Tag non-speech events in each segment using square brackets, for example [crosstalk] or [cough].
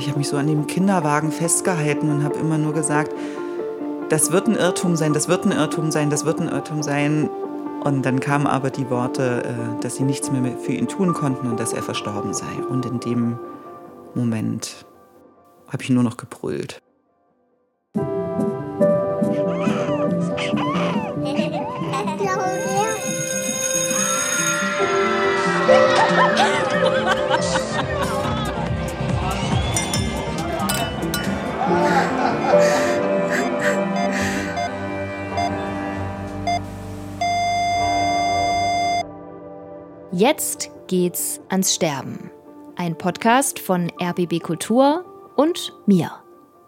Ich habe mich so an dem Kinderwagen festgehalten und habe immer nur gesagt, das wird ein Irrtum sein, das wird ein Irrtum sein, das wird ein Irrtum sein. Und dann kamen aber die Worte, äh, dass sie nichts mehr für ihn tun konnten und dass er verstorben sei. Und in dem Moment habe ich nur noch gebrüllt. Jetzt geht's ans Sterben. Ein Podcast von RBB Kultur und mir,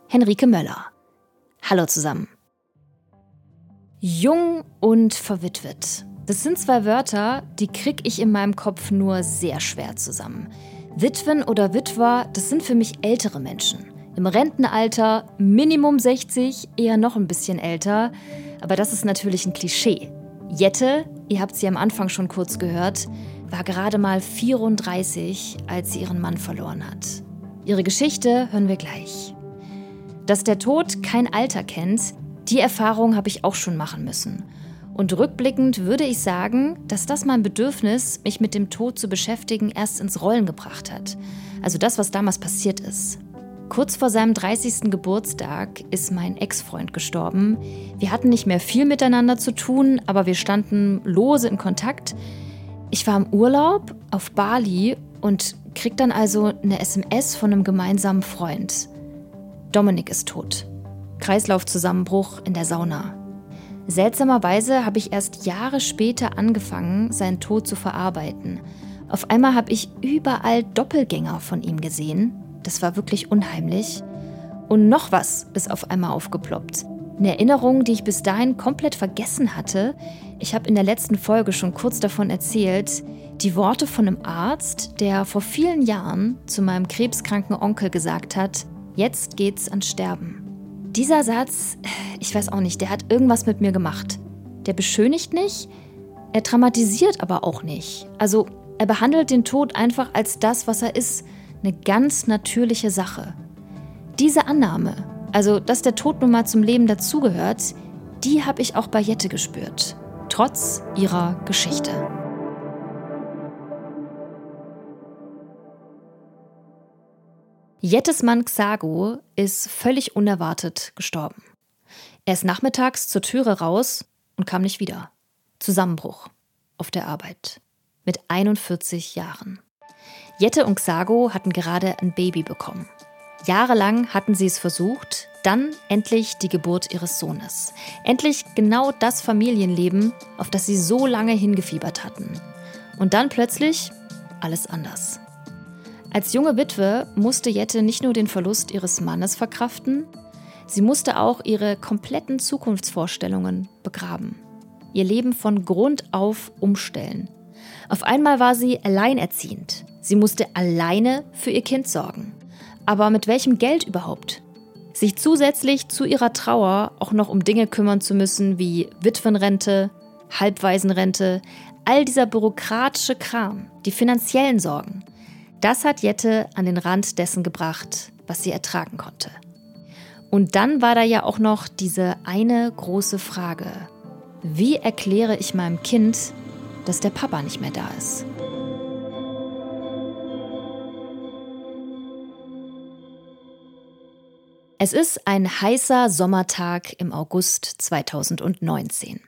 Henrike Möller. Hallo zusammen. Jung und verwitwet. Das sind zwei Wörter, die krieg ich in meinem Kopf nur sehr schwer zusammen. Witwen oder Witwer, das sind für mich ältere Menschen. Im Rentenalter, Minimum 60, eher noch ein bisschen älter. Aber das ist natürlich ein Klischee. Jette, ihr habt sie am Anfang schon kurz gehört, war gerade mal 34, als sie ihren Mann verloren hat. Ihre Geschichte hören wir gleich. Dass der Tod kein Alter kennt, die Erfahrung habe ich auch schon machen müssen. Und rückblickend würde ich sagen, dass das mein Bedürfnis, mich mit dem Tod zu beschäftigen, erst ins Rollen gebracht hat. Also das, was damals passiert ist. Kurz vor seinem 30. Geburtstag ist mein Ex-Freund gestorben. Wir hatten nicht mehr viel miteinander zu tun, aber wir standen lose in Kontakt. Ich war im Urlaub auf Bali und krieg dann also eine SMS von einem gemeinsamen Freund. Dominik ist tot. Kreislaufzusammenbruch in der Sauna. Seltsamerweise habe ich erst Jahre später angefangen, seinen Tod zu verarbeiten. Auf einmal habe ich überall Doppelgänger von ihm gesehen. Das war wirklich unheimlich. Und noch was ist auf einmal aufgeploppt. Eine Erinnerung, die ich bis dahin komplett vergessen hatte. Ich habe in der letzten Folge schon kurz davon erzählt, die Worte von einem Arzt, der vor vielen Jahren zu meinem krebskranken Onkel gesagt hat, jetzt geht's ans Sterben. Dieser Satz, ich weiß auch nicht, der hat irgendwas mit mir gemacht. Der beschönigt nicht, er dramatisiert aber auch nicht. Also er behandelt den Tod einfach als das, was er ist, eine ganz natürliche Sache. Diese Annahme, also, dass der Tod nun mal zum Leben dazugehört, die habe ich auch bei Jette gespürt. Trotz ihrer Geschichte. Jettes Mann Xago ist völlig unerwartet gestorben. Er ist nachmittags zur Türe raus und kam nicht wieder. Zusammenbruch auf der Arbeit. Mit 41 Jahren. Jette und Xago hatten gerade ein Baby bekommen. Jahrelang hatten sie es versucht, dann endlich die Geburt ihres Sohnes. Endlich genau das Familienleben, auf das sie so lange hingefiebert hatten. Und dann plötzlich alles anders. Als junge Witwe musste Jette nicht nur den Verlust ihres Mannes verkraften, sie musste auch ihre kompletten Zukunftsvorstellungen begraben. Ihr Leben von Grund auf umstellen. Auf einmal war sie alleinerziehend. Sie musste alleine für ihr Kind sorgen. Aber mit welchem Geld überhaupt? Sich zusätzlich zu ihrer Trauer auch noch um Dinge kümmern zu müssen wie Witwenrente, Halbwaisenrente, all dieser bürokratische Kram, die finanziellen Sorgen. Das hat Jette an den Rand dessen gebracht, was sie ertragen konnte. Und dann war da ja auch noch diese eine große Frage. Wie erkläre ich meinem Kind, dass der Papa nicht mehr da ist? Es ist ein heißer Sommertag im August 2019.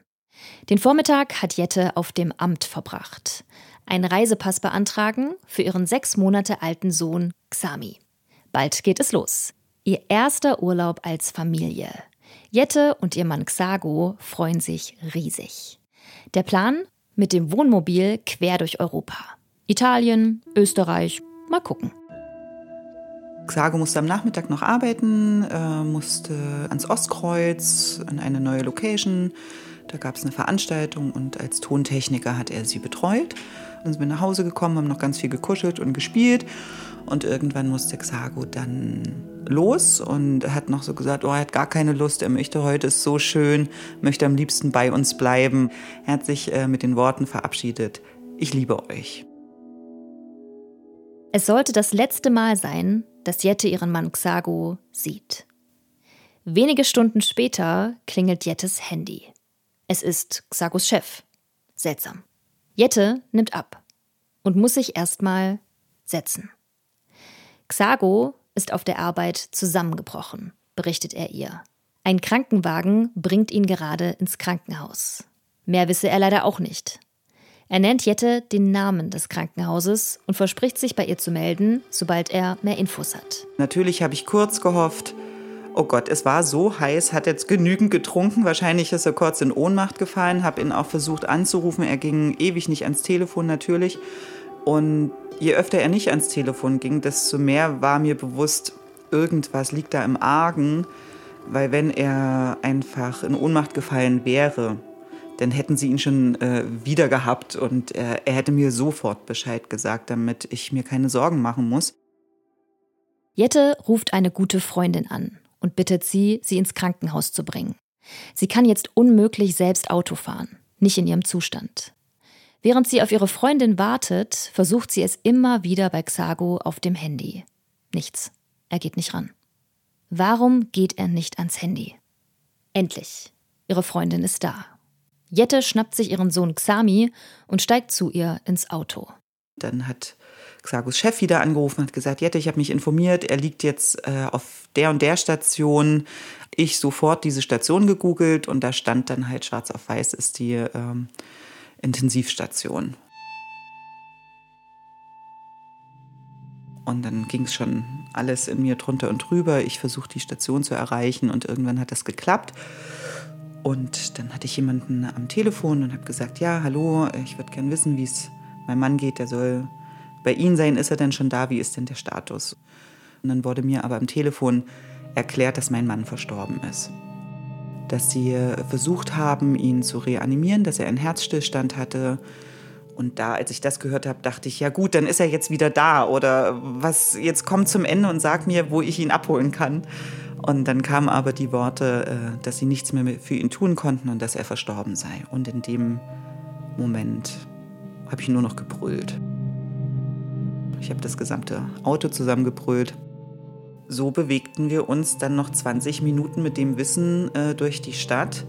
Den Vormittag hat Jette auf dem Amt verbracht. Einen Reisepass beantragen für ihren sechs Monate alten Sohn Xami. Bald geht es los. Ihr erster Urlaub als Familie. Jette und ihr Mann Xago freuen sich riesig. Der Plan? Mit dem Wohnmobil quer durch Europa. Italien, Österreich, mal gucken. Xago musste am Nachmittag noch arbeiten, äh, musste ans Ostkreuz, an eine neue Location. Da gab es eine Veranstaltung und als Tontechniker hat er sie betreut. Dann sind wir nach Hause gekommen, haben noch ganz viel gekuschelt und gespielt. Und irgendwann musste Xago dann los und hat noch so gesagt, oh, er hat gar keine Lust, er möchte heute ist so schön, möchte am liebsten bei uns bleiben. Er hat sich äh, mit den Worten verabschiedet, ich liebe euch. Es sollte das letzte Mal sein, dass Jette ihren Mann Xago sieht. Wenige Stunden später klingelt Jettes Handy. Es ist Xagos Chef. Seltsam. Jette nimmt ab und muss sich erstmal setzen. Xago ist auf der Arbeit zusammengebrochen, berichtet er ihr. Ein Krankenwagen bringt ihn gerade ins Krankenhaus. Mehr wisse er leider auch nicht. Er nennt Jette den Namen des Krankenhauses und verspricht sich bei ihr zu melden, sobald er mehr Infos hat. Natürlich habe ich kurz gehofft, oh Gott, es war so heiß, hat jetzt genügend getrunken. Wahrscheinlich ist er kurz in Ohnmacht gefallen, habe ihn auch versucht anzurufen. Er ging ewig nicht ans Telefon natürlich. Und je öfter er nicht ans Telefon ging, desto mehr war mir bewusst, irgendwas liegt da im Argen. Weil wenn er einfach in Ohnmacht gefallen wäre, dann hätten sie ihn schon äh, wieder gehabt und äh, er hätte mir sofort Bescheid gesagt, damit ich mir keine Sorgen machen muss. Jette ruft eine gute Freundin an und bittet sie, sie ins Krankenhaus zu bringen. Sie kann jetzt unmöglich selbst Auto fahren, nicht in ihrem Zustand. Während sie auf ihre Freundin wartet, versucht sie es immer wieder bei Xago auf dem Handy. Nichts. Er geht nicht ran. Warum geht er nicht ans Handy? Endlich. Ihre Freundin ist da. Jette schnappt sich ihren Sohn Xami und steigt zu ihr ins Auto. Dann hat Xagos Chef wieder angerufen und gesagt, Jette, ich habe mich informiert, er liegt jetzt äh, auf der und der Station. Ich sofort diese Station gegoogelt und da stand dann halt schwarz auf weiß ist die ähm, Intensivstation. Und dann ging es schon alles in mir drunter und drüber. Ich versuchte die Station zu erreichen und irgendwann hat das geklappt. Und dann hatte ich jemanden am Telefon und habe gesagt, ja, hallo, ich würde gern wissen, wie es meinem Mann geht. Der soll bei Ihnen sein. Ist er denn schon da? Wie ist denn der Status? Und dann wurde mir aber am Telefon erklärt, dass mein Mann verstorben ist. Dass sie versucht haben, ihn zu reanimieren, dass er einen Herzstillstand hatte und da, als ich das gehört habe, dachte ich, ja gut, dann ist er jetzt wieder da oder was, jetzt kommt zum Ende und sag mir, wo ich ihn abholen kann. Und dann kamen aber die Worte, äh, dass sie nichts mehr für ihn tun konnten und dass er verstorben sei. Und in dem Moment habe ich nur noch gebrüllt. Ich habe das gesamte Auto zusammengebrüllt. So bewegten wir uns dann noch 20 Minuten mit dem Wissen äh, durch die Stadt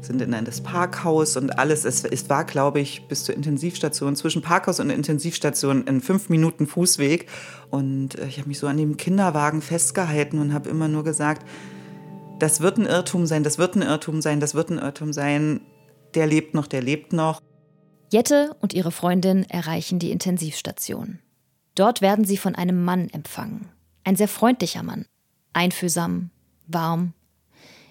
sind in das Parkhaus und alles. Es, es war, glaube ich, bis zur Intensivstation, zwischen Parkhaus und Intensivstation in fünf Minuten Fußweg. Und äh, ich habe mich so an dem Kinderwagen festgehalten und habe immer nur gesagt, das wird ein Irrtum sein, das wird ein Irrtum sein, das wird ein Irrtum sein. Der lebt noch, der lebt noch. Jette und ihre Freundin erreichen die Intensivstation. Dort werden sie von einem Mann empfangen. Ein sehr freundlicher Mann. Einfühlsam, warm,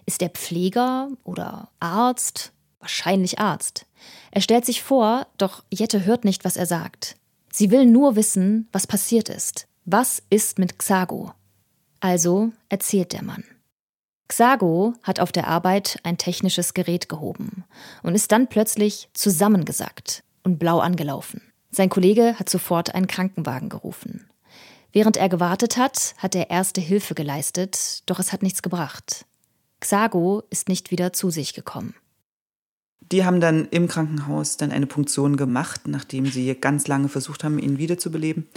ist er Pfleger oder Arzt? Wahrscheinlich Arzt. Er stellt sich vor, doch Jette hört nicht, was er sagt. Sie will nur wissen, was passiert ist. Was ist mit Xago? Also erzählt der Mann. Xago hat auf der Arbeit ein technisches Gerät gehoben und ist dann plötzlich zusammengesackt und blau angelaufen. Sein Kollege hat sofort einen Krankenwagen gerufen. Während er gewartet hat, hat er erste Hilfe geleistet, doch es hat nichts gebracht. Xago ist nicht wieder zu sich gekommen. Die haben dann im Krankenhaus dann eine Punktion gemacht, nachdem sie ganz lange versucht haben, ihn wiederzubeleben,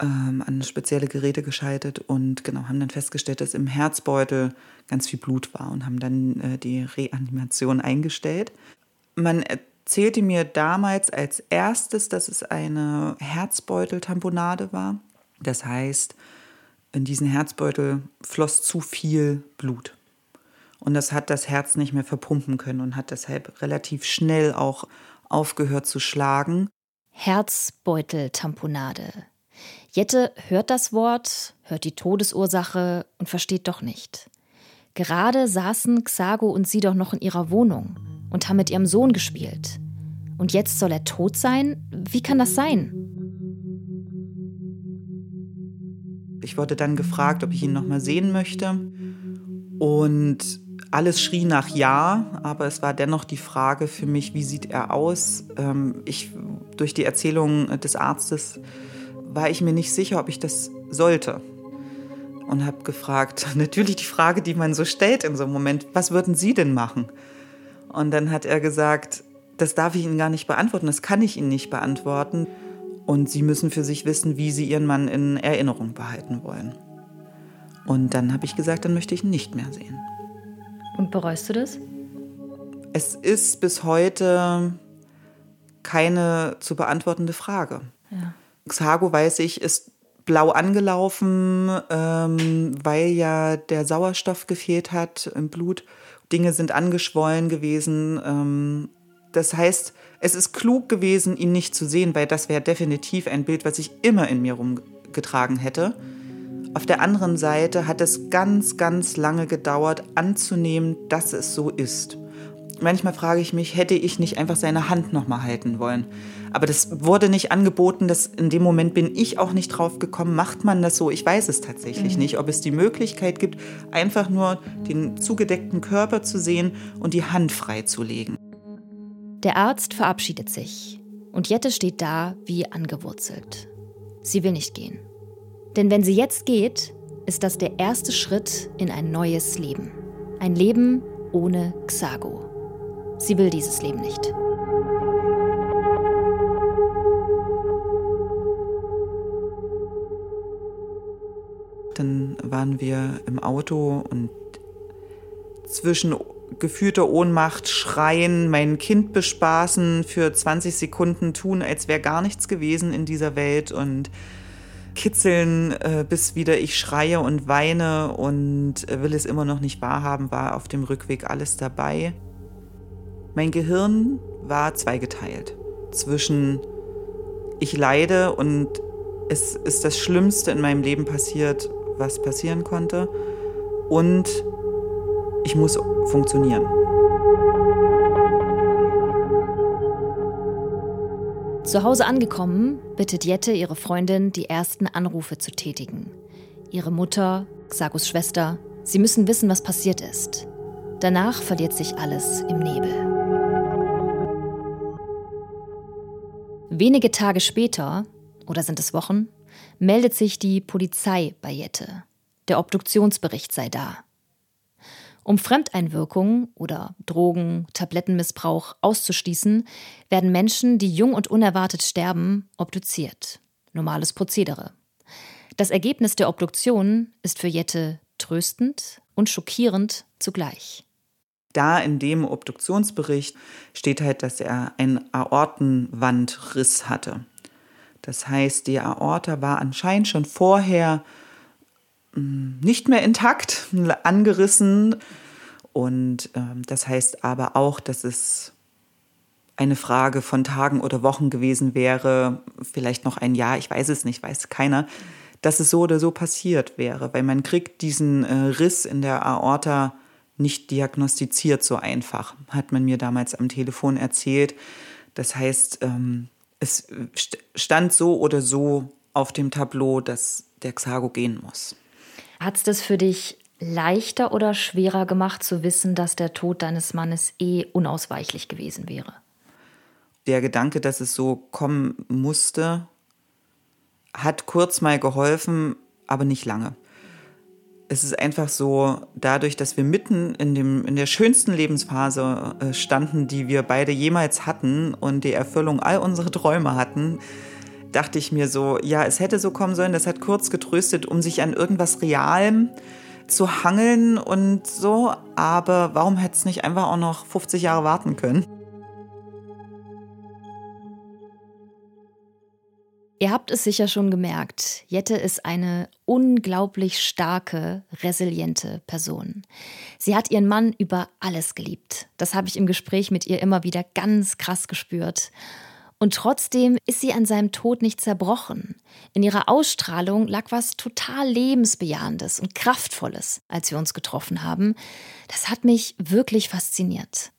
ähm, an spezielle Geräte geschaltet und genau haben dann festgestellt, dass im Herzbeutel ganz viel Blut war und haben dann äh, die Reanimation eingestellt. Man erzählte mir damals als erstes, dass es eine Herzbeuteltamponade war. Das heißt, in diesen Herzbeutel floss zu viel Blut. Und das hat das Herz nicht mehr verpumpen können und hat deshalb relativ schnell auch aufgehört zu schlagen. Herzbeuteltamponade. Jette hört das Wort, hört die Todesursache und versteht doch nicht. Gerade saßen Xago und sie doch noch in ihrer Wohnung und haben mit ihrem Sohn gespielt. Und jetzt soll er tot sein? Wie kann das sein? Ich wurde dann gefragt, ob ich ihn noch mal sehen möchte. Und alles schrie nach Ja, aber es war dennoch die Frage für mich, wie sieht er aus? Ähm, ich, durch die Erzählung des Arztes war ich mir nicht sicher, ob ich das sollte. Und habe gefragt, [laughs] natürlich die Frage, die man so stellt in so einem Moment, was würden Sie denn machen? Und dann hat er gesagt, das darf ich Ihnen gar nicht beantworten, das kann ich Ihnen nicht beantworten. Und sie müssen für sich wissen, wie sie ihren Mann in Erinnerung behalten wollen. Und dann habe ich gesagt, dann möchte ich ihn nicht mehr sehen. Und bereust du das? Es ist bis heute keine zu beantwortende Frage. Ja. Xago, weiß ich, ist blau angelaufen, ähm, weil ja der Sauerstoff gefehlt hat im Blut. Dinge sind angeschwollen gewesen. Ähm, das heißt, es ist klug gewesen, ihn nicht zu sehen, weil das wäre definitiv ein Bild, was ich immer in mir rumgetragen hätte. Auf der anderen Seite hat es ganz, ganz lange gedauert, anzunehmen, dass es so ist. Manchmal frage ich mich, hätte ich nicht einfach seine Hand noch mal halten wollen? Aber das wurde nicht angeboten, das in dem Moment bin ich auch nicht drauf gekommen, macht man das so? Ich weiß es tatsächlich mhm. nicht, ob es die Möglichkeit gibt, einfach nur den zugedeckten Körper zu sehen und die Hand freizulegen. Der Arzt verabschiedet sich und Jette steht da wie angewurzelt. Sie will nicht gehen. Denn wenn sie jetzt geht, ist das der erste Schritt in ein neues Leben. Ein Leben ohne Xago. Sie will dieses Leben nicht. Dann waren wir im Auto und zwischen gefühlter Ohnmacht schreien, mein Kind bespaßen, für 20 Sekunden tun, als wäre gar nichts gewesen in dieser Welt und kitzeln, äh, bis wieder ich schreie und weine und will es immer noch nicht wahrhaben, war auf dem Rückweg alles dabei. Mein Gehirn war zweigeteilt zwischen ich leide und es ist das Schlimmste in meinem Leben passiert, was passieren konnte und ich muss funktionieren. Zu Hause angekommen, bittet Jette ihre Freundin, die ersten Anrufe zu tätigen. Ihre Mutter, Xagos Schwester, sie müssen wissen, was passiert ist. Danach verliert sich alles im Nebel. Wenige Tage später, oder sind es Wochen, meldet sich die Polizei bei Jette. Der Obduktionsbericht sei da. Um Fremdeinwirkung oder Drogen, Tablettenmissbrauch auszuschließen, werden Menschen, die jung und unerwartet sterben, obduziert. Normales Prozedere. Das Ergebnis der Obduktion ist für Jette tröstend und schockierend zugleich. Da in dem Obduktionsbericht steht halt, dass er einen Aortenwandriss hatte. Das heißt, die Aorta war anscheinend schon vorher nicht mehr intakt, angerissen. Und äh, das heißt aber auch, dass es eine Frage von Tagen oder Wochen gewesen wäre, vielleicht noch ein Jahr, ich weiß es nicht, weiß keiner, dass es so oder so passiert wäre, weil man kriegt diesen äh, Riss in der Aorta nicht diagnostiziert so einfach, hat man mir damals am Telefon erzählt. Das heißt, ähm, es stand so oder so auf dem Tableau, dass der Xago gehen muss. Hat es das für dich leichter oder schwerer gemacht zu wissen, dass der Tod deines Mannes eh unausweichlich gewesen wäre? Der Gedanke, dass es so kommen musste, hat kurz mal geholfen, aber nicht lange es ist einfach so, dadurch, dass wir mitten in, dem, in der schönsten Lebensphase äh, standen, die wir beide jemals hatten und die Erfüllung all unserer Träume hatten, dachte ich mir so, ja, es hätte so kommen sollen, das hat kurz getröstet, um sich an irgendwas Realem zu hangeln und so, aber warum hätte es nicht einfach auch noch 50 Jahre warten können? Ihr habt es sicher schon gemerkt, Jette ist eine unglaublich starke, resiliente Person. Sie hat ihren Mann über alles geliebt. Das habe ich im Gespräch mit ihr immer wieder ganz krass gespürt. Und trotzdem ist sie an seinem Tod nicht zerbrochen. In ihrer Ausstrahlung lag was total lebensbejahendes und kraftvolles, als wir uns getroffen haben. Das hat mich wirklich fasziniert.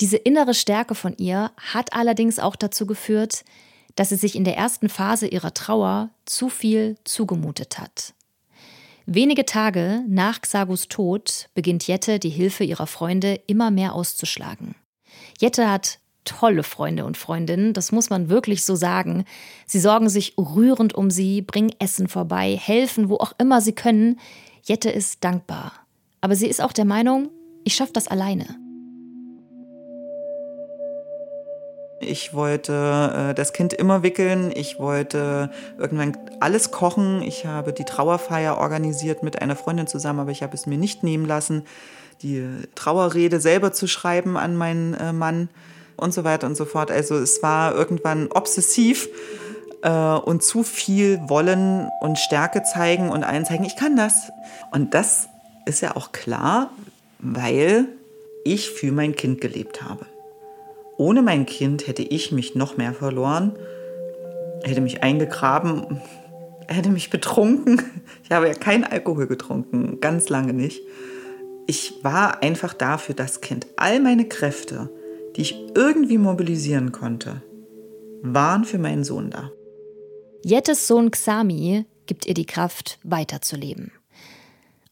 Diese innere Stärke von ihr hat allerdings auch dazu geführt, dass sie sich in der ersten Phase ihrer Trauer zu viel zugemutet hat. Wenige Tage nach Xagus Tod beginnt Jette die Hilfe ihrer Freunde immer mehr auszuschlagen. Jette hat tolle Freunde und Freundinnen, das muss man wirklich so sagen. Sie sorgen sich rührend um sie, bringen Essen vorbei, helfen, wo auch immer sie können. Jette ist dankbar. Aber sie ist auch der Meinung, ich schaffe das alleine. Ich wollte äh, das Kind immer wickeln. Ich wollte irgendwann alles kochen. Ich habe die Trauerfeier organisiert mit einer Freundin zusammen, aber ich habe es mir nicht nehmen lassen, die Trauerrede selber zu schreiben an meinen äh, Mann und so weiter und so fort. Also es war irgendwann obsessiv äh, und zu viel wollen und Stärke zeigen und allen zeigen, ich kann das. Und das ist ja auch klar, weil ich für mein Kind gelebt habe. Ohne mein Kind hätte ich mich noch mehr verloren, hätte mich eingegraben, hätte mich betrunken. Ich habe ja keinen Alkohol getrunken, ganz lange nicht. Ich war einfach da für das Kind. All meine Kräfte, die ich irgendwie mobilisieren konnte, waren für meinen Sohn da. Jettes Sohn Xami gibt ihr die Kraft, weiterzuleben.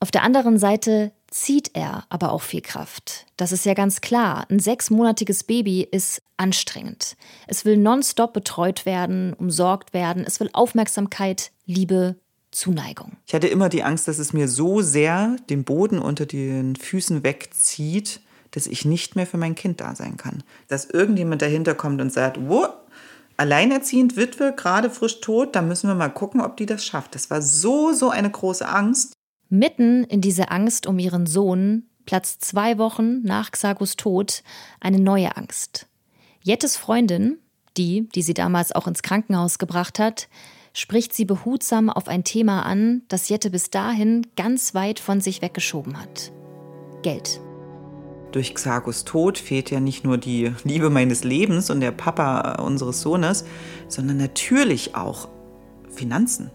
Auf der anderen Seite zieht er aber auch viel Kraft. Das ist ja ganz klar. Ein sechsmonatiges Baby ist anstrengend. Es will nonstop betreut werden, umsorgt werden. Es will Aufmerksamkeit, Liebe, Zuneigung. Ich hatte immer die Angst, dass es mir so sehr den Boden unter den Füßen wegzieht, dass ich nicht mehr für mein Kind da sein kann. Dass irgendjemand dahinter kommt und sagt, wo, alleinerziehend Witwe, gerade frisch tot, da müssen wir mal gucken, ob die das schafft. Das war so, so eine große Angst. Mitten in diese Angst um ihren Sohn platzt zwei Wochen nach Xagos Tod eine neue Angst. Jettes Freundin, die, die sie damals auch ins Krankenhaus gebracht hat, spricht sie behutsam auf ein Thema an, das Jette bis dahin ganz weit von sich weggeschoben hat. Geld. Durch Xagos Tod fehlt ja nicht nur die Liebe meines Lebens und der Papa unseres Sohnes, sondern natürlich auch Finanzen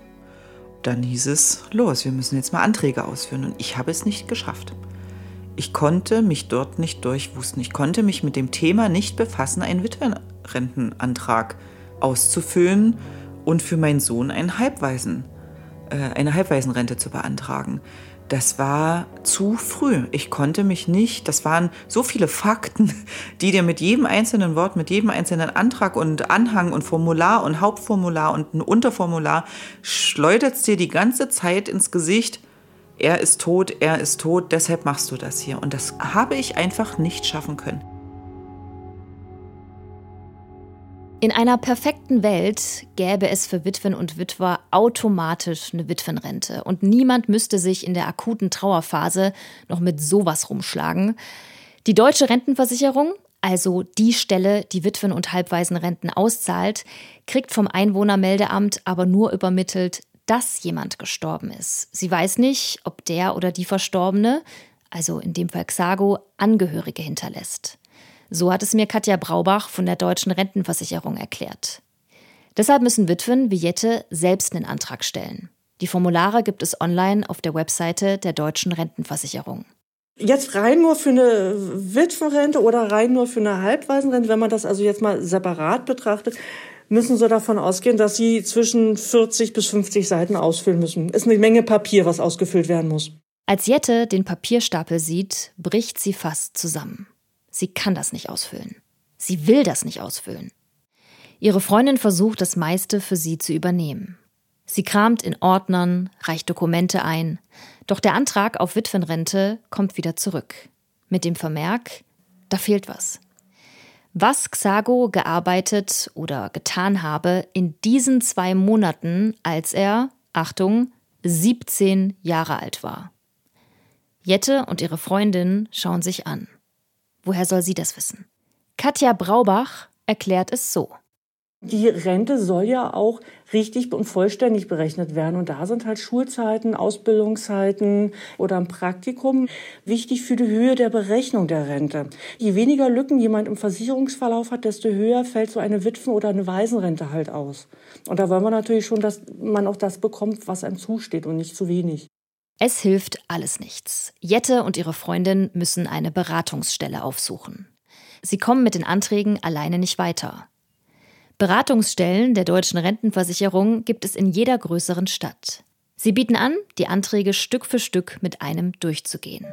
dann hieß es, los, wir müssen jetzt mal Anträge ausführen. Und ich habe es nicht geschafft. Ich konnte mich dort nicht durchwusten. Ich konnte mich mit dem Thema nicht befassen, einen Witwenrentenantrag auszufüllen und für meinen Sohn einen Halbwaisen, äh, eine Halbwaisenrente zu beantragen das war zu früh. Ich konnte mich nicht, das waren so viele Fakten, [laughs] die dir mit jedem einzelnen Wort, mit jedem einzelnen Antrag und Anhang und Formular und Hauptformular und ein Unterformular schleudert dir die ganze Zeit ins Gesicht. Er ist tot, er ist tot, deshalb machst du das hier. Und das habe ich einfach nicht schaffen können. In einer perfekten Welt gäbe es für Witwen und Witwer automatisch eine Witwenrente und niemand müsste sich in der akuten Trauerphase noch mit sowas rumschlagen. Die deutsche Rentenversicherung, also die Stelle, die Witwen- und Halbwaisenrenten auszahlt, kriegt vom Einwohnermeldeamt aber nur übermittelt, dass jemand gestorben ist. Sie weiß nicht, ob der oder die Verstorbene, also in dem Fall Xago, Angehörige hinterlässt. So hat es mir Katja Braubach von der Deutschen Rentenversicherung erklärt. Deshalb müssen Witwen wie Jette selbst einen Antrag stellen. Die Formulare gibt es online auf der Webseite der Deutschen Rentenversicherung. Jetzt rein nur für eine Witwenrente oder rein nur für eine Halbwaisenrente, wenn man das also jetzt mal separat betrachtet, müssen Sie davon ausgehen, dass Sie zwischen 40 bis 50 Seiten ausfüllen müssen. Ist eine Menge Papier, was ausgefüllt werden muss. Als Jette den Papierstapel sieht, bricht sie fast zusammen. Sie kann das nicht ausfüllen. Sie will das nicht ausfüllen. Ihre Freundin versucht das meiste für sie zu übernehmen. Sie kramt in Ordnern, reicht Dokumente ein, doch der Antrag auf Witwenrente kommt wieder zurück. Mit dem Vermerk, da fehlt was. Was Xago gearbeitet oder getan habe in diesen zwei Monaten, als er, Achtung, 17 Jahre alt war. Jette und ihre Freundin schauen sich an. Woher soll sie das wissen? Katja Braubach erklärt es so. Die Rente soll ja auch richtig und vollständig berechnet werden. Und da sind halt Schulzeiten, Ausbildungszeiten oder ein Praktikum wichtig für die Höhe der Berechnung der Rente. Je weniger Lücken jemand im Versicherungsverlauf hat, desto höher fällt so eine Witwen- oder eine Waisenrente halt aus. Und da wollen wir natürlich schon, dass man auch das bekommt, was einem zusteht und nicht zu wenig. Es hilft alles nichts. Jette und ihre Freundin müssen eine Beratungsstelle aufsuchen. Sie kommen mit den Anträgen alleine nicht weiter. Beratungsstellen der deutschen Rentenversicherung gibt es in jeder größeren Stadt. Sie bieten an, die Anträge Stück für Stück mit einem durchzugehen.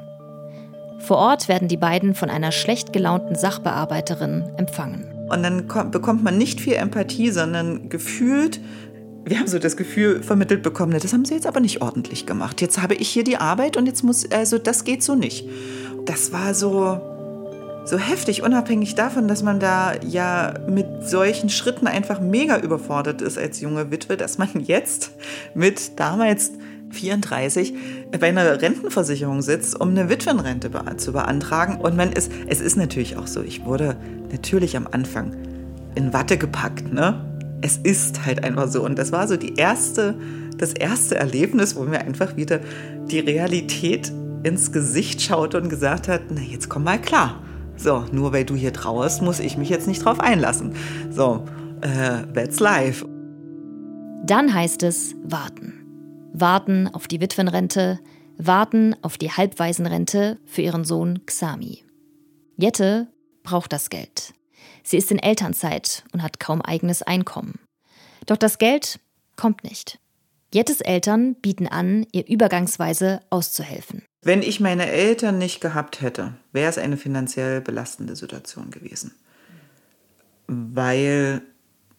Vor Ort werden die beiden von einer schlecht gelaunten Sachbearbeiterin empfangen. Und dann bekommt man nicht viel Empathie, sondern gefühlt wir haben so das Gefühl vermittelt bekommen, das haben sie jetzt aber nicht ordentlich gemacht. Jetzt habe ich hier die Arbeit und jetzt muss, also das geht so nicht. Das war so, so heftig, unabhängig davon, dass man da ja mit solchen Schritten einfach mega überfordert ist als junge Witwe, dass man [laughs] jetzt mit damals 34 bei einer Rentenversicherung sitzt, um eine Witwenrente zu beantragen. Und man ist, es ist natürlich auch so, ich wurde natürlich am Anfang in Watte gepackt, ne? Es ist halt einfach so. Und das war so die erste, das erste Erlebnis, wo mir einfach wieder die Realität ins Gesicht schaute und gesagt hat, na jetzt komm mal klar. So, nur weil du hier trauerst, muss ich mich jetzt nicht drauf einlassen. So, äh, that's life. Dann heißt es warten. Warten auf die Witwenrente, warten auf die Halbwaisenrente für ihren Sohn Xami. Jette braucht das Geld. Sie ist in Elternzeit und hat kaum eigenes Einkommen. Doch das Geld kommt nicht. Jettes Eltern bieten an, ihr übergangsweise auszuhelfen. Wenn ich meine Eltern nicht gehabt hätte, wäre es eine finanziell belastende Situation gewesen. Weil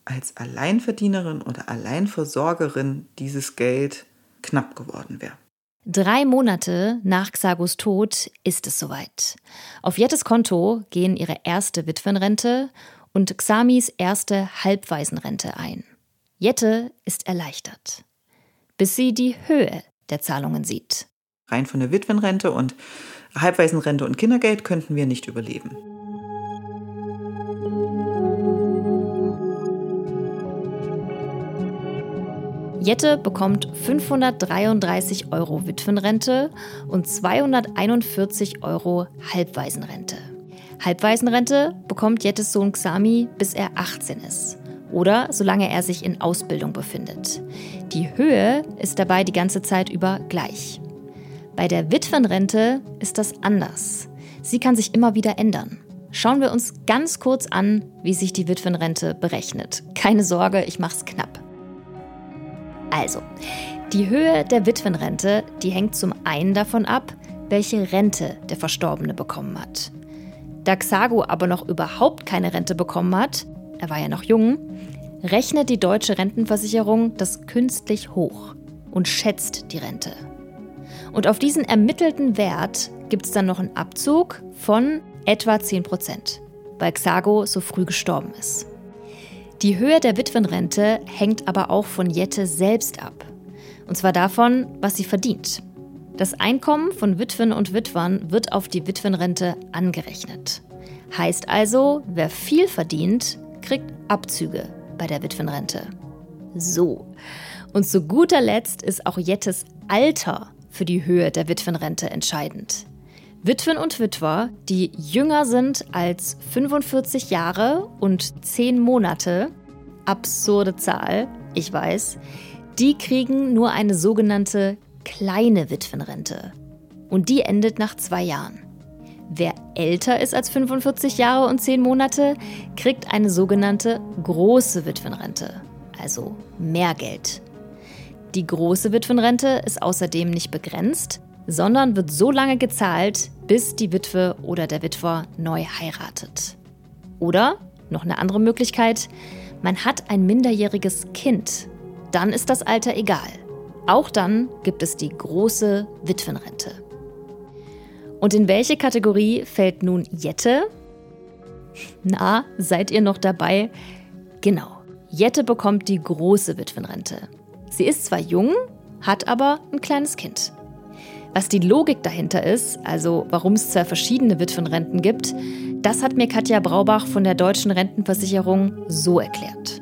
als Alleinverdienerin oder Alleinversorgerin dieses Geld knapp geworden wäre. Drei Monate nach Xagos Tod ist es soweit. Auf Jettes Konto gehen ihre erste Witwenrente und Xamis erste Halbwaisenrente ein. Jette ist erleichtert, bis sie die Höhe der Zahlungen sieht. Rein von der Witwenrente und Halbwaisenrente und Kindergeld könnten wir nicht überleben. Jette bekommt 533 Euro Witwenrente und 241 Euro Halbwaisenrente. Halbwaisenrente bekommt Jettes Sohn Xami, bis er 18 ist. Oder solange er sich in Ausbildung befindet. Die Höhe ist dabei die ganze Zeit über gleich. Bei der Witwenrente ist das anders. Sie kann sich immer wieder ändern. Schauen wir uns ganz kurz an, wie sich die Witwenrente berechnet. Keine Sorge, ich mach's knapp. Also, die Höhe der Witwenrente, die hängt zum einen davon ab, welche Rente der Verstorbene bekommen hat. Da Xago aber noch überhaupt keine Rente bekommen hat, er war ja noch jung, rechnet die deutsche Rentenversicherung das künstlich hoch und schätzt die Rente. Und auf diesen ermittelten Wert gibt es dann noch einen Abzug von etwa 10 Prozent, weil Xago so früh gestorben ist. Die Höhe der Witwenrente hängt aber auch von Jette selbst ab. Und zwar davon, was sie verdient. Das Einkommen von Witwen und Witwern wird auf die Witwenrente angerechnet. Heißt also, wer viel verdient, kriegt Abzüge bei der Witwenrente. So. Und zu guter Letzt ist auch Jettes Alter für die Höhe der Witwenrente entscheidend. Witwen und Witwer, die jünger sind als 45 Jahre und 10 Monate, absurde Zahl, ich weiß, die kriegen nur eine sogenannte kleine Witwenrente. Und die endet nach zwei Jahren. Wer älter ist als 45 Jahre und 10 Monate, kriegt eine sogenannte große Witwenrente, also mehr Geld. Die große Witwenrente ist außerdem nicht begrenzt, sondern wird so lange gezahlt, bis die Witwe oder der Witwer neu heiratet. Oder, noch eine andere Möglichkeit, man hat ein minderjähriges Kind. Dann ist das Alter egal. Auch dann gibt es die große Witwenrente. Und in welche Kategorie fällt nun Jette? Na, seid ihr noch dabei? Genau, Jette bekommt die große Witwenrente. Sie ist zwar jung, hat aber ein kleines Kind. Was die Logik dahinter ist, also warum es zwei verschiedene Witwenrenten gibt, das hat mir Katja Braubach von der Deutschen Rentenversicherung so erklärt.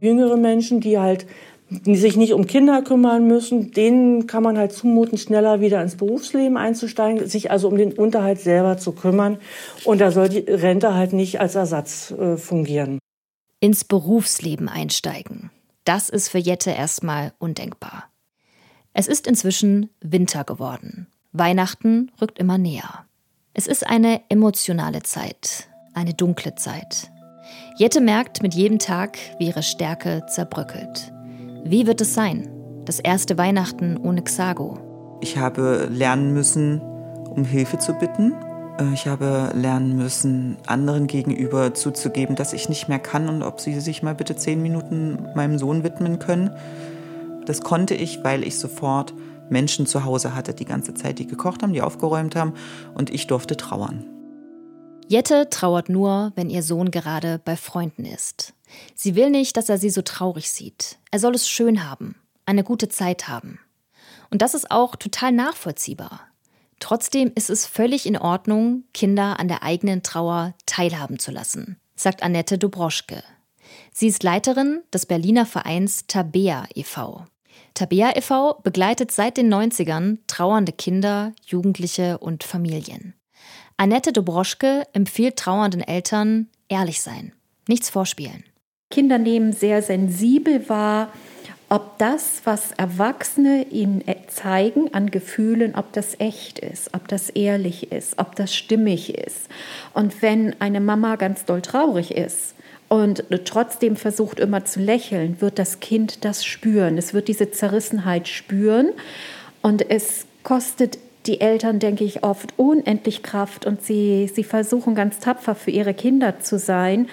Jüngere Menschen, die halt sich nicht um Kinder kümmern müssen, denen kann man halt zumuten, schneller wieder ins Berufsleben einzusteigen, sich also um den Unterhalt selber zu kümmern. Und da soll die Rente halt nicht als Ersatz äh, fungieren. Ins Berufsleben einsteigen. Das ist für Jette erstmal undenkbar. Es ist inzwischen Winter geworden. Weihnachten rückt immer näher. Es ist eine emotionale Zeit, eine dunkle Zeit. Jette merkt mit jedem Tag, wie ihre Stärke zerbröckelt. Wie wird es sein? Das erste Weihnachten ohne Xago. Ich habe lernen müssen, um Hilfe zu bitten. Äh, ich habe lernen müssen, anderen gegenüber zuzugeben, dass ich nicht mehr kann und ob sie sich mal bitte zehn Minuten meinem Sohn widmen können. Das konnte ich, weil ich sofort Menschen zu Hause hatte die ganze Zeit, die gekocht haben, die aufgeräumt haben und ich durfte trauern. Jette trauert nur, wenn ihr Sohn gerade bei Freunden ist. Sie will nicht, dass er sie so traurig sieht. Er soll es schön haben, eine gute Zeit haben. Und das ist auch total nachvollziehbar. Trotzdem ist es völlig in Ordnung, Kinder an der eigenen Trauer teilhaben zu lassen, sagt Annette Dobroschke. Sie ist Leiterin des Berliner Vereins Tabea e.V. Tabea e.V. begleitet seit den 90ern trauernde Kinder, Jugendliche und Familien. Annette Dobroschke empfiehlt trauernden Eltern ehrlich sein, nichts vorspielen. Kinder nehmen sehr sensibel wahr, ob das, was Erwachsene ihnen zeigen an Gefühlen, ob das echt ist, ob das ehrlich ist, ob das stimmig ist. Und wenn eine Mama ganz doll traurig ist und trotzdem versucht immer zu lächeln, wird das Kind das spüren. Es wird diese Zerrissenheit spüren und es kostet die Eltern, denke ich, oft unendlich Kraft und sie, sie versuchen ganz tapfer für ihre Kinder zu sein.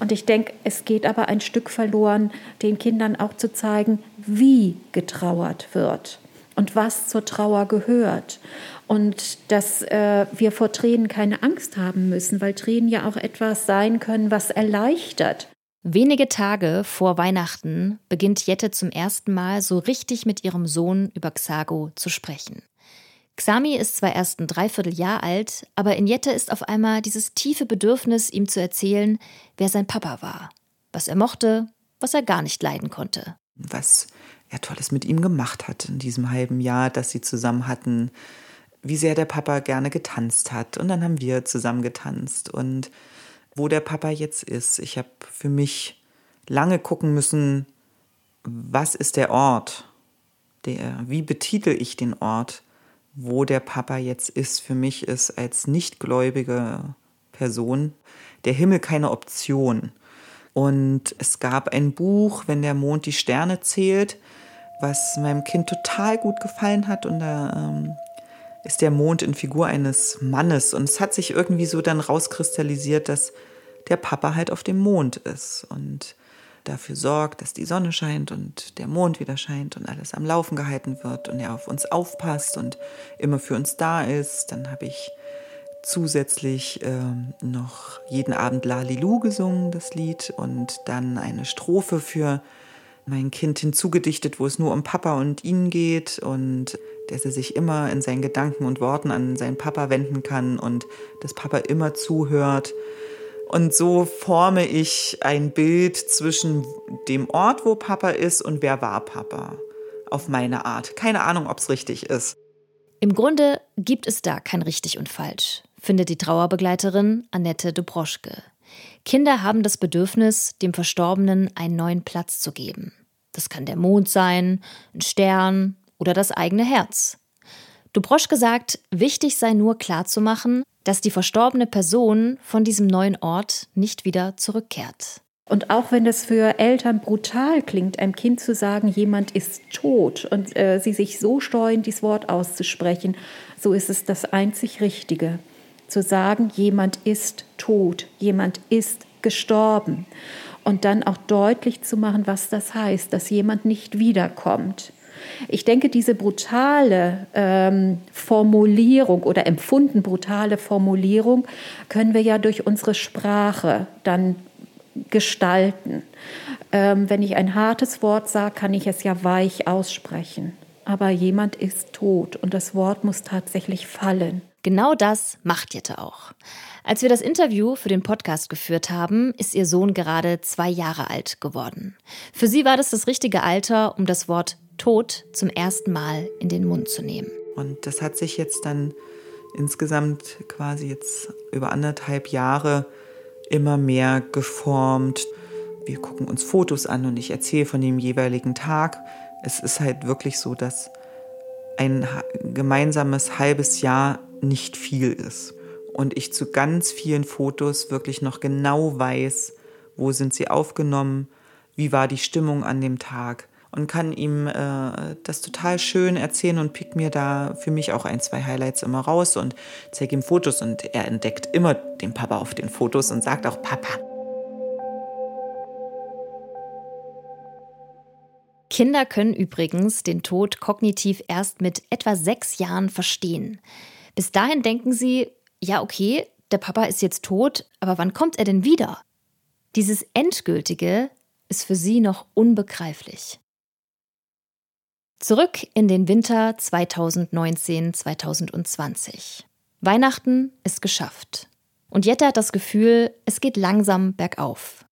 Und ich denke, es geht aber ein Stück verloren, den Kindern auch zu zeigen, wie getrauert wird und was zur Trauer gehört. Und dass äh, wir vor Tränen keine Angst haben müssen, weil Tränen ja auch etwas sein können, was erleichtert. Wenige Tage vor Weihnachten beginnt Jette zum ersten Mal so richtig mit ihrem Sohn über Xago zu sprechen. Xami ist zwar erst ein Dreivierteljahr alt, aber in Jette ist auf einmal dieses tiefe Bedürfnis, ihm zu erzählen, wer sein Papa war, was er mochte, was er gar nicht leiden konnte. Was er Tolles mit ihm gemacht hat in diesem halben Jahr, das sie zusammen hatten, wie sehr der Papa gerne getanzt hat. Und dann haben wir zusammen getanzt. Und wo der Papa jetzt ist. Ich habe für mich lange gucken müssen, was ist der Ort? Der, wie betitel ich den Ort? wo der Papa jetzt ist. Für mich ist als nichtgläubige Person der Himmel keine Option. Und es gab ein Buch, wenn der Mond die Sterne zählt, was meinem Kind total gut gefallen hat. Und da ähm, ist der Mond in Figur eines Mannes. Und es hat sich irgendwie so dann rauskristallisiert, dass der Papa halt auf dem Mond ist. Und dafür sorgt, dass die Sonne scheint und der Mond wieder scheint und alles am Laufen gehalten wird und er auf uns aufpasst und immer für uns da ist. Dann habe ich zusätzlich ähm, noch jeden Abend Lalilu gesungen, das Lied, und dann eine Strophe für mein Kind hinzugedichtet, wo es nur um Papa und ihn geht und dass er sich immer in seinen Gedanken und Worten an seinen Papa wenden kann und dass Papa immer zuhört und so forme ich ein Bild zwischen dem Ort, wo Papa ist und wer war Papa. Auf meine Art. Keine Ahnung, ob es richtig ist. Im Grunde gibt es da kein richtig und falsch, findet die Trauerbegleiterin Annette Dobroschke. Kinder haben das Bedürfnis, dem Verstorbenen einen neuen Platz zu geben. Das kann der Mond sein, ein Stern oder das eigene Herz. Dobroschke sagt, wichtig sei nur klarzumachen, dass die verstorbene Person von diesem neuen Ort nicht wieder zurückkehrt. Und auch wenn es für Eltern brutal klingt, einem Kind zu sagen, jemand ist tot und äh, sie sich so scheuen, dieses Wort auszusprechen, so ist es das einzig Richtige. Zu sagen, jemand ist tot, jemand ist gestorben. Und dann auch deutlich zu machen, was das heißt, dass jemand nicht wiederkommt. Ich denke, diese brutale ähm, Formulierung oder empfunden brutale Formulierung können wir ja durch unsere Sprache dann gestalten. Ähm, wenn ich ein hartes Wort sage, kann ich es ja weich aussprechen. Aber jemand ist tot und das Wort muss tatsächlich fallen. Genau das macht Jette auch. Als wir das Interview für den Podcast geführt haben, ist ihr Sohn gerade zwei Jahre alt geworden. Für sie war das das richtige Alter, um das Wort Tod zum ersten Mal in den Mund zu nehmen. Und das hat sich jetzt dann insgesamt quasi jetzt über anderthalb Jahre immer mehr geformt. Wir gucken uns Fotos an und ich erzähle von dem jeweiligen Tag. Es ist halt wirklich so, dass ein gemeinsames halbes Jahr nicht viel ist. Und ich zu ganz vielen Fotos wirklich noch genau weiß, wo sind sie aufgenommen, wie war die Stimmung an dem Tag, und kann ihm äh, das total schön erzählen und pickt mir da für mich auch ein, zwei Highlights immer raus und zeige ihm Fotos und er entdeckt immer den Papa auf den Fotos und sagt auch Papa. Kinder können übrigens den Tod kognitiv erst mit etwa sechs Jahren verstehen. Bis dahin denken sie, ja okay, der Papa ist jetzt tot, aber wann kommt er denn wieder? Dieses Endgültige ist für sie noch unbegreiflich. Zurück in den Winter 2019-2020. Weihnachten ist geschafft. Und Jette hat das Gefühl, es geht langsam bergauf.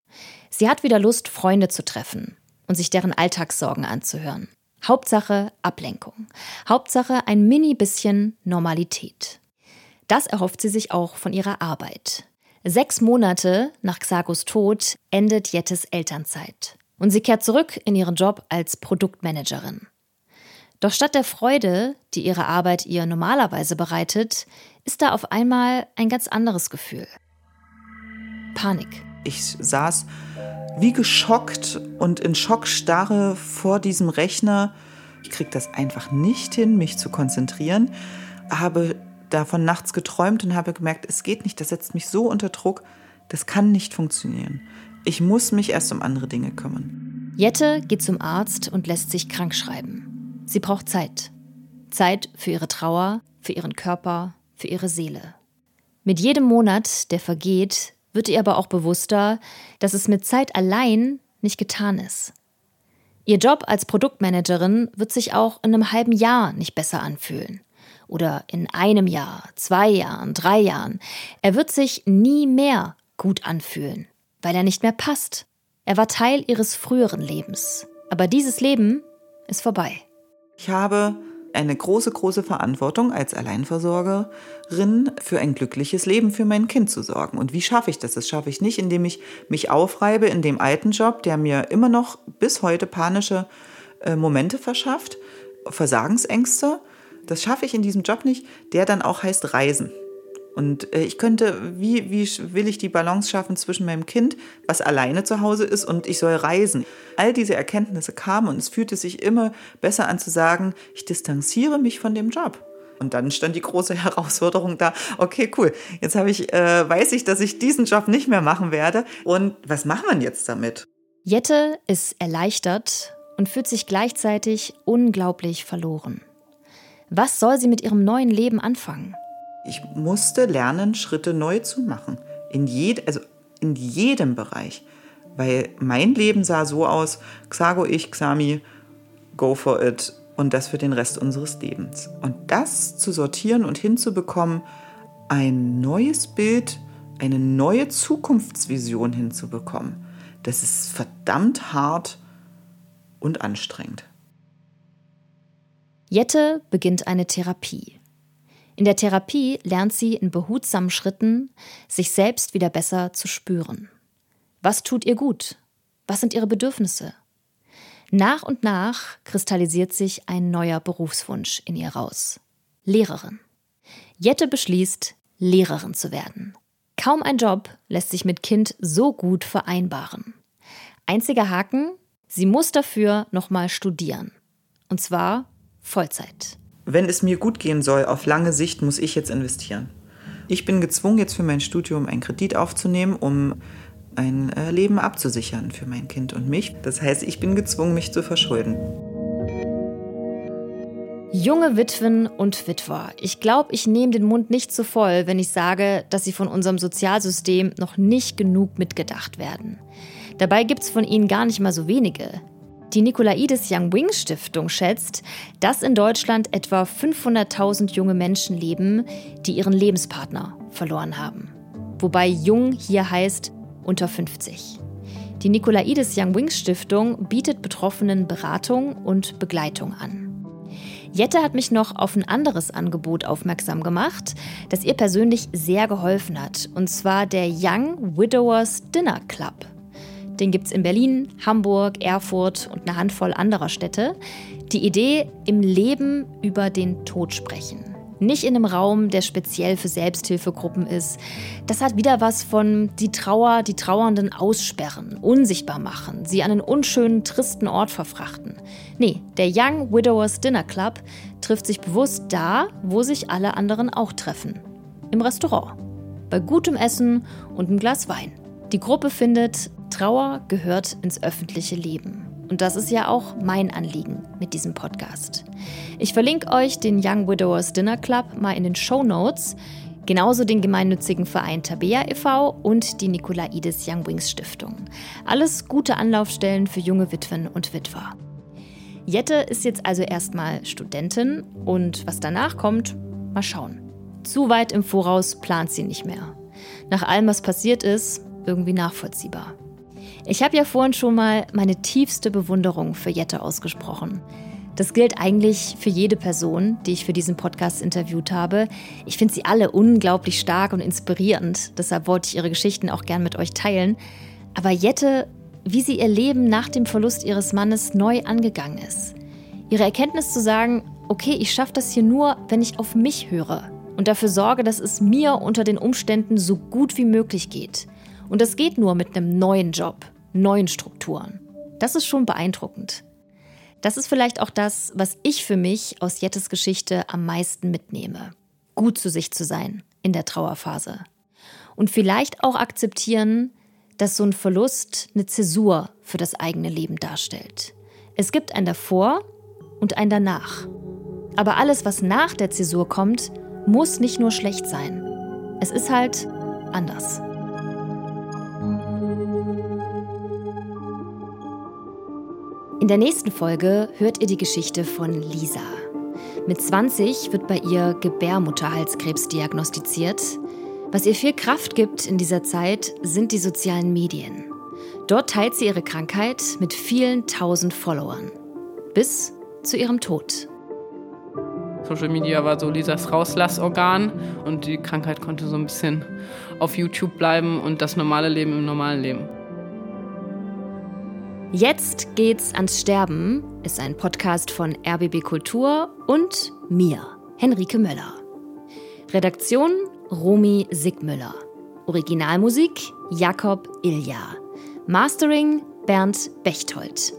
Sie hat wieder Lust, Freunde zu treffen und sich deren Alltagssorgen anzuhören. Hauptsache Ablenkung. Hauptsache ein mini bisschen Normalität. Das erhofft sie sich auch von ihrer Arbeit. Sechs Monate nach Xagos Tod endet Jettes Elternzeit. Und sie kehrt zurück in ihren Job als Produktmanagerin. Doch statt der Freude, die ihre Arbeit ihr normalerweise bereitet, ist da auf einmal ein ganz anderes Gefühl. Panik. Ich saß wie geschockt und in Schockstarre vor diesem Rechner. Ich kriege das einfach nicht hin, mich zu konzentrieren. Habe davon nachts geträumt und habe gemerkt, es geht nicht, das setzt mich so unter Druck, das kann nicht funktionieren. Ich muss mich erst um andere Dinge kümmern. Jette geht zum Arzt und lässt sich krank schreiben. Sie braucht Zeit. Zeit für ihre Trauer, für ihren Körper, für ihre Seele. Mit jedem Monat, der vergeht, wird ihr aber auch bewusster, dass es mit Zeit allein nicht getan ist. Ihr Job als Produktmanagerin wird sich auch in einem halben Jahr nicht besser anfühlen. Oder in einem Jahr, zwei Jahren, drei Jahren. Er wird sich nie mehr gut anfühlen, weil er nicht mehr passt. Er war Teil ihres früheren Lebens. Aber dieses Leben ist vorbei. Ich habe eine große, große Verantwortung als Alleinversorgerin für ein glückliches Leben für mein Kind zu sorgen. Und wie schaffe ich das? Das schaffe ich nicht, indem ich mich aufreibe in dem alten Job, der mir immer noch bis heute panische äh, Momente verschafft, Versagensängste. Das schaffe ich in diesem Job nicht, der dann auch heißt Reisen. Und äh, ich könnte, wie, wie will ich die Balance schaffen zwischen meinem Kind, was alleine zu Hause ist, und ich soll reisen? All diese Erkenntnisse kamen und es fühlte sich immer besser an zu sagen, ich distanziere mich von dem Job. Und dann stand die große [laughs] Herausforderung da, okay, cool, jetzt habe ich, äh, weiß ich, dass ich diesen Job nicht mehr machen werde. Und was machen wir jetzt damit? Jette ist erleichtert und fühlt sich gleichzeitig unglaublich verloren. Was soll sie mit ihrem neuen Leben anfangen? Ich musste lernen, Schritte neu zu machen. In, jed, also in jedem Bereich. Weil mein Leben sah so aus, Xago, ich, Xami, go for it und das für den Rest unseres Lebens. Und das zu sortieren und hinzubekommen, ein neues Bild, eine neue Zukunftsvision hinzubekommen, das ist verdammt hart und anstrengend. Jette beginnt eine Therapie. In der Therapie lernt sie in behutsamen Schritten, sich selbst wieder besser zu spüren. Was tut ihr gut? Was sind ihre Bedürfnisse? Nach und nach kristallisiert sich ein neuer Berufswunsch in ihr raus. Lehrerin. Jette beschließt, Lehrerin zu werden. Kaum ein Job lässt sich mit Kind so gut vereinbaren. Einziger Haken, sie muss dafür nochmal studieren. Und zwar Vollzeit wenn es mir gut gehen soll, auf lange Sicht muss ich jetzt investieren. Ich bin gezwungen, jetzt für mein Studium einen Kredit aufzunehmen, um ein äh, Leben abzusichern für mein Kind und mich. Das heißt, ich bin gezwungen, mich zu verschulden. Junge Witwen und Witwer. Ich glaube, ich nehme den Mund nicht zu voll, wenn ich sage, dass sie von unserem Sozialsystem noch nicht genug mitgedacht werden. Dabei gibt es von ihnen gar nicht mal so wenige. Die Nikolaides Young Wings Stiftung schätzt, dass in Deutschland etwa 500.000 junge Menschen leben, die ihren Lebenspartner verloren haben. Wobei jung hier heißt unter 50. Die Nikolaides Young Wings Stiftung bietet Betroffenen Beratung und Begleitung an. Jette hat mich noch auf ein anderes Angebot aufmerksam gemacht, das ihr persönlich sehr geholfen hat, und zwar der Young Widowers Dinner Club. Den gibt es in Berlin, Hamburg, Erfurt und eine Handvoll anderer Städte. Die Idee, im Leben über den Tod sprechen. Nicht in einem Raum, der speziell für Selbsthilfegruppen ist. Das hat wieder was von die Trauer, die Trauernden aussperren, unsichtbar machen, sie an einen unschönen, tristen Ort verfrachten. Nee, der Young Widowers Dinner Club trifft sich bewusst da, wo sich alle anderen auch treffen. Im Restaurant. Bei gutem Essen und einem Glas Wein. Die Gruppe findet, Trauer gehört ins öffentliche Leben. Und das ist ja auch mein Anliegen mit diesem Podcast. Ich verlinke euch den Young Widowers Dinner Club mal in den Show Notes, genauso den gemeinnützigen Verein Tabea e.V. und die Nikolaides Young Wings Stiftung. Alles gute Anlaufstellen für junge Witwen und Witwer. Jette ist jetzt also erstmal Studentin und was danach kommt, mal schauen. Zu weit im Voraus plant sie nicht mehr. Nach allem, was passiert ist, irgendwie nachvollziehbar. Ich habe ja vorhin schon mal meine tiefste Bewunderung für Jette ausgesprochen. Das gilt eigentlich für jede Person, die ich für diesen Podcast interviewt habe. Ich finde sie alle unglaublich stark und inspirierend. Deshalb wollte ich ihre Geschichten auch gern mit euch teilen. Aber Jette, wie sie ihr Leben nach dem Verlust ihres Mannes neu angegangen ist. Ihre Erkenntnis zu sagen, okay, ich schaffe das hier nur, wenn ich auf mich höre und dafür sorge, dass es mir unter den Umständen so gut wie möglich geht. Und das geht nur mit einem neuen Job, neuen Strukturen. Das ist schon beeindruckend. Das ist vielleicht auch das, was ich für mich aus Jettes Geschichte am meisten mitnehme. Gut zu sich zu sein in der Trauerphase. Und vielleicht auch akzeptieren, dass so ein Verlust eine Zäsur für das eigene Leben darstellt. Es gibt ein davor und ein danach. Aber alles, was nach der Zäsur kommt, muss nicht nur schlecht sein. Es ist halt anders. In der nächsten Folge hört ihr die Geschichte von Lisa. Mit 20 wird bei ihr Gebärmutterhalskrebs diagnostiziert. Was ihr viel Kraft gibt in dieser Zeit, sind die sozialen Medien. Dort teilt sie ihre Krankheit mit vielen tausend Followern. Bis zu ihrem Tod. Social Media war so Lisas Rauslassorgan und die Krankheit konnte so ein bisschen auf YouTube bleiben und das normale Leben im normalen Leben. Jetzt geht's ans Sterben ist ein Podcast von RBB Kultur und mir, Henrike Möller. Redaktion Romy Sigmüller. Originalmusik Jakob Ilja. Mastering Bernd Bechtold.